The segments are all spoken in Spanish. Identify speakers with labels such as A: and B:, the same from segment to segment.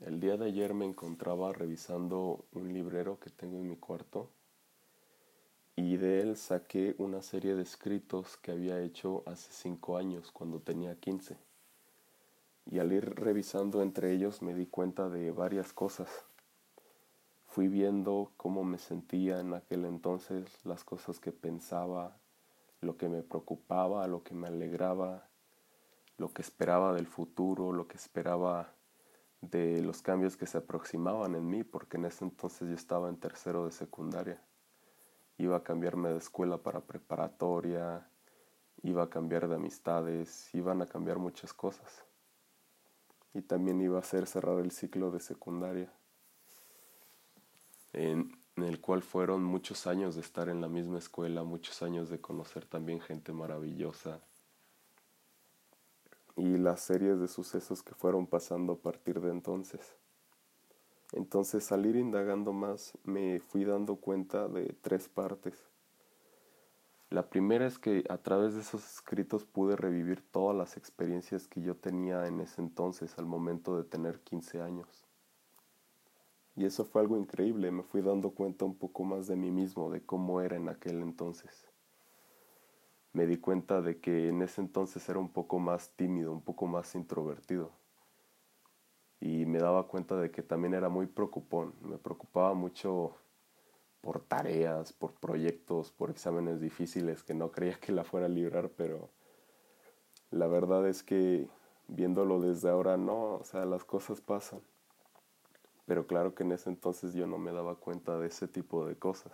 A: El día de ayer me encontraba revisando un librero que tengo en mi cuarto y de él saqué una serie de escritos que había hecho hace cinco años cuando tenía 15. Y al ir revisando entre ellos me di cuenta de varias cosas. Fui viendo cómo me sentía en aquel entonces, las cosas que pensaba, lo que me preocupaba, lo que me alegraba, lo que esperaba del futuro, lo que esperaba de los cambios que se aproximaban en mí, porque en ese entonces yo estaba en tercero de secundaria. Iba a cambiarme de escuela para preparatoria, iba a cambiar de amistades, iban a cambiar muchas cosas. Y también iba a ser cerrar el ciclo de secundaria, en, en el cual fueron muchos años de estar en la misma escuela, muchos años de conocer también gente maravillosa, y las series de sucesos que fueron pasando a partir de entonces. Entonces al ir indagando más me fui dando cuenta de tres partes. La primera es que a través de esos escritos pude revivir todas las experiencias que yo tenía en ese entonces al momento de tener 15 años. Y eso fue algo increíble, me fui dando cuenta un poco más de mí mismo, de cómo era en aquel entonces me di cuenta de que en ese entonces era un poco más tímido, un poco más introvertido. Y me daba cuenta de que también era muy preocupón. Me preocupaba mucho por tareas, por proyectos, por exámenes difíciles que no creía que la fuera a librar, pero la verdad es que viéndolo desde ahora no, o sea, las cosas pasan. Pero claro que en ese entonces yo no me daba cuenta de ese tipo de cosas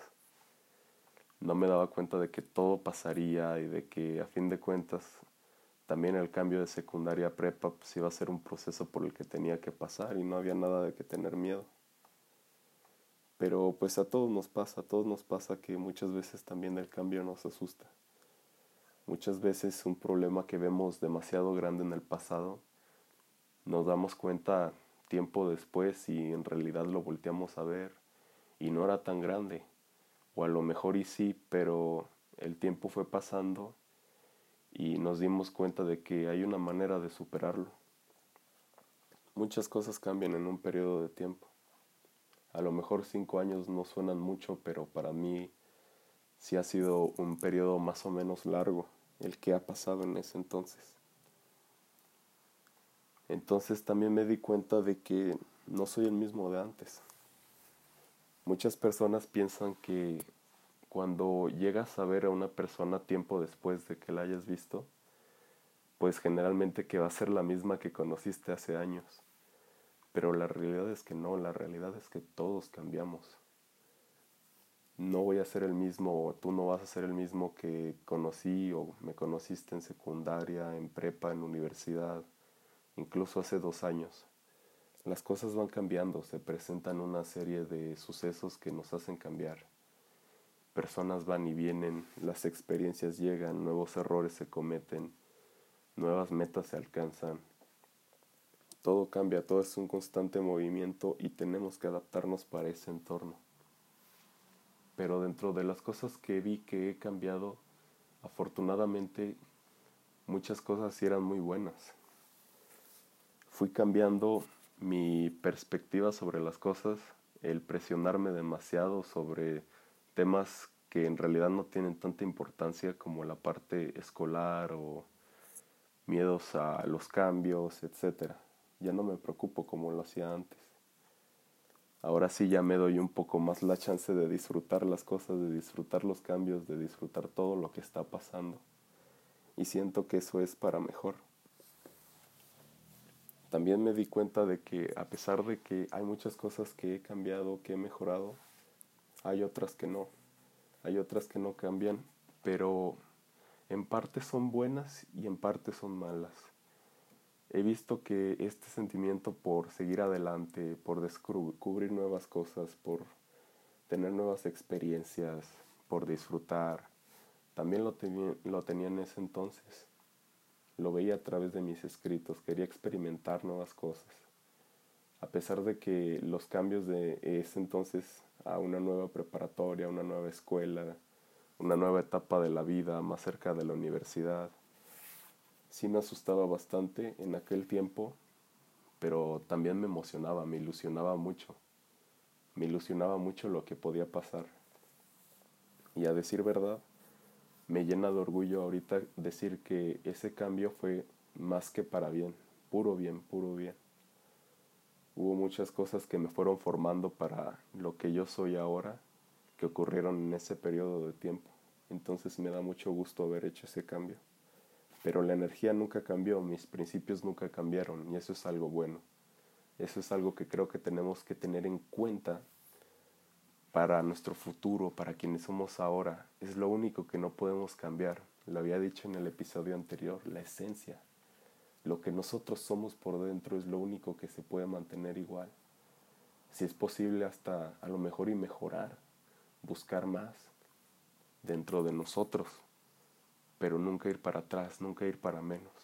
A: no me daba cuenta de que todo pasaría y de que a fin de cuentas también el cambio de secundaria a prepa pues iba a ser un proceso por el que tenía que pasar y no había nada de que tener miedo. Pero pues a todos nos pasa, a todos nos pasa que muchas veces también el cambio nos asusta. Muchas veces un problema que vemos demasiado grande en el pasado, nos damos cuenta tiempo después y en realidad lo volteamos a ver y no era tan grande o a lo mejor y sí, pero el tiempo fue pasando y nos dimos cuenta de que hay una manera de superarlo. Muchas cosas cambian en un periodo de tiempo. A lo mejor cinco años no suenan mucho, pero para mí sí ha sido un periodo más o menos largo el que ha pasado en ese entonces. Entonces también me di cuenta de que no soy el mismo de antes. Muchas personas piensan que cuando llegas a ver a una persona tiempo después de que la hayas visto, pues generalmente que va a ser la misma que conociste hace años. Pero la realidad es que no, la realidad es que todos cambiamos. No voy a ser el mismo, o tú no vas a ser el mismo que conocí o me conociste en secundaria, en prepa, en universidad, incluso hace dos años las cosas van cambiando, se presentan una serie de sucesos que nos hacen cambiar. Personas van y vienen, las experiencias llegan, nuevos errores se cometen, nuevas metas se alcanzan. Todo cambia, todo es un constante movimiento y tenemos que adaptarnos para ese entorno. Pero dentro de las cosas que vi que he cambiado, afortunadamente muchas cosas eran muy buenas. Fui cambiando mi perspectiva sobre las cosas, el presionarme demasiado sobre temas que en realidad no tienen tanta importancia como la parte escolar o miedos a los cambios, etc. Ya no me preocupo como lo hacía antes. Ahora sí ya me doy un poco más la chance de disfrutar las cosas, de disfrutar los cambios, de disfrutar todo lo que está pasando. Y siento que eso es para mejor también me di cuenta de que a pesar de que hay muchas cosas que he cambiado, que he mejorado, hay otras que no. Hay otras que no cambian, pero en parte son buenas y en parte son malas. He visto que este sentimiento por seguir adelante, por descubrir nuevas cosas, por tener nuevas experiencias, por disfrutar, también lo, lo tenía en ese entonces lo veía a través de mis escritos, quería experimentar nuevas cosas. A pesar de que los cambios de ese entonces a una nueva preparatoria, una nueva escuela, una nueva etapa de la vida más cerca de la universidad, sí me asustaba bastante en aquel tiempo, pero también me emocionaba, me ilusionaba mucho. Me ilusionaba mucho lo que podía pasar. Y a decir verdad, me llena de orgullo ahorita decir que ese cambio fue más que para bien, puro bien, puro bien. Hubo muchas cosas que me fueron formando para lo que yo soy ahora, que ocurrieron en ese periodo de tiempo. Entonces me da mucho gusto haber hecho ese cambio. Pero la energía nunca cambió, mis principios nunca cambiaron y eso es algo bueno. Eso es algo que creo que tenemos que tener en cuenta para nuestro futuro, para quienes somos ahora. Es lo único que no podemos cambiar. Lo había dicho en el episodio anterior, la esencia. Lo que nosotros somos por dentro es lo único que se puede mantener igual. Si es posible hasta a lo mejor y mejorar, buscar más dentro de nosotros, pero nunca ir para atrás, nunca ir para menos.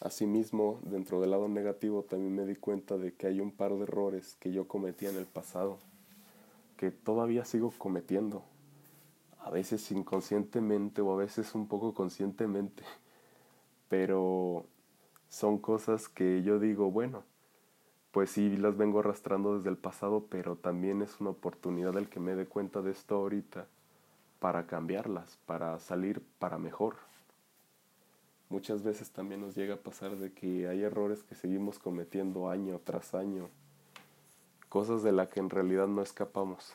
A: Asimismo, dentro del lado negativo también me di cuenta de que hay un par de errores que yo cometí en el pasado, que todavía sigo cometiendo, a veces inconscientemente o a veces un poco conscientemente, pero son cosas que yo digo, bueno, pues sí las vengo arrastrando desde el pasado, pero también es una oportunidad el que me dé cuenta de esto ahorita para cambiarlas, para salir para mejor muchas veces también nos llega a pasar de que hay errores que seguimos cometiendo año tras año, cosas de las que en realidad no escapamos.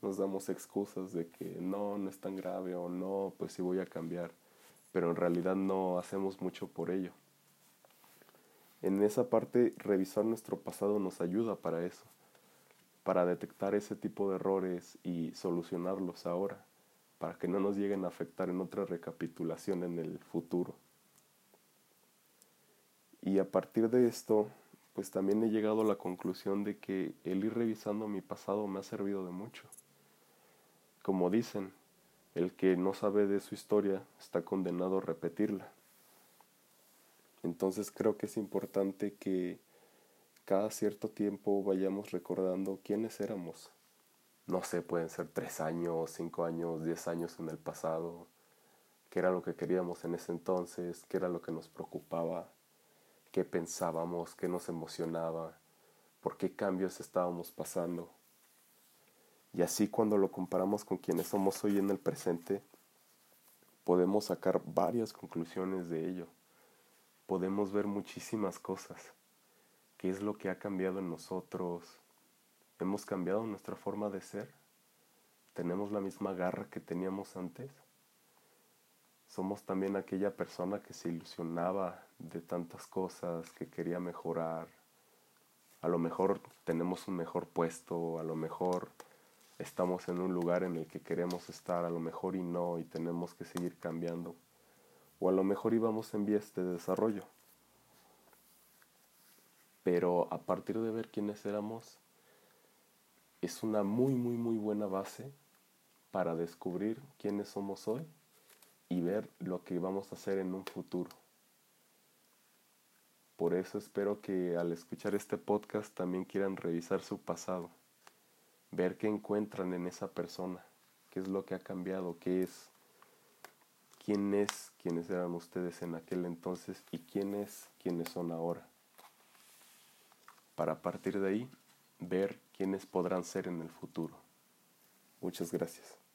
A: Nos damos excusas de que no, no es tan grave o no, pues sí voy a cambiar, pero en realidad no hacemos mucho por ello. En esa parte, revisar nuestro pasado nos ayuda para eso, para detectar ese tipo de errores y solucionarlos ahora para que no nos lleguen a afectar en otra recapitulación en el futuro. Y a partir de esto, pues también he llegado a la conclusión de que el ir revisando mi pasado me ha servido de mucho. Como dicen, el que no sabe de su historia está condenado a repetirla. Entonces creo que es importante que cada cierto tiempo vayamos recordando quiénes éramos, no sé, pueden ser tres años, cinco años, diez años en el pasado, qué era lo que queríamos en ese entonces, qué era lo que nos preocupaba, qué pensábamos, qué nos emocionaba, por qué cambios estábamos pasando. Y así cuando lo comparamos con quienes somos hoy en el presente, podemos sacar varias conclusiones de ello. Podemos ver muchísimas cosas. ¿Qué es lo que ha cambiado en nosotros? ¿Hemos cambiado nuestra forma de ser? ¿Tenemos la misma garra que teníamos antes? Somos también aquella persona que se ilusionaba de tantas cosas, que quería mejorar. A lo mejor tenemos un mejor puesto, a lo mejor estamos en un lugar en el que queremos estar, a lo mejor y no, y tenemos que seguir cambiando. O a lo mejor íbamos en vías de desarrollo. Pero a partir de ver quiénes éramos, es una muy, muy, muy buena base para descubrir quiénes somos hoy y ver lo que vamos a hacer en un futuro. Por eso espero que al escuchar este podcast también quieran revisar su pasado, ver qué encuentran en esa persona, qué es lo que ha cambiado, qué es, quién es quiénes eran ustedes en aquel entonces y quién es quiénes son ahora. Para partir de ahí ver quiénes podrán ser en el futuro. Muchas gracias.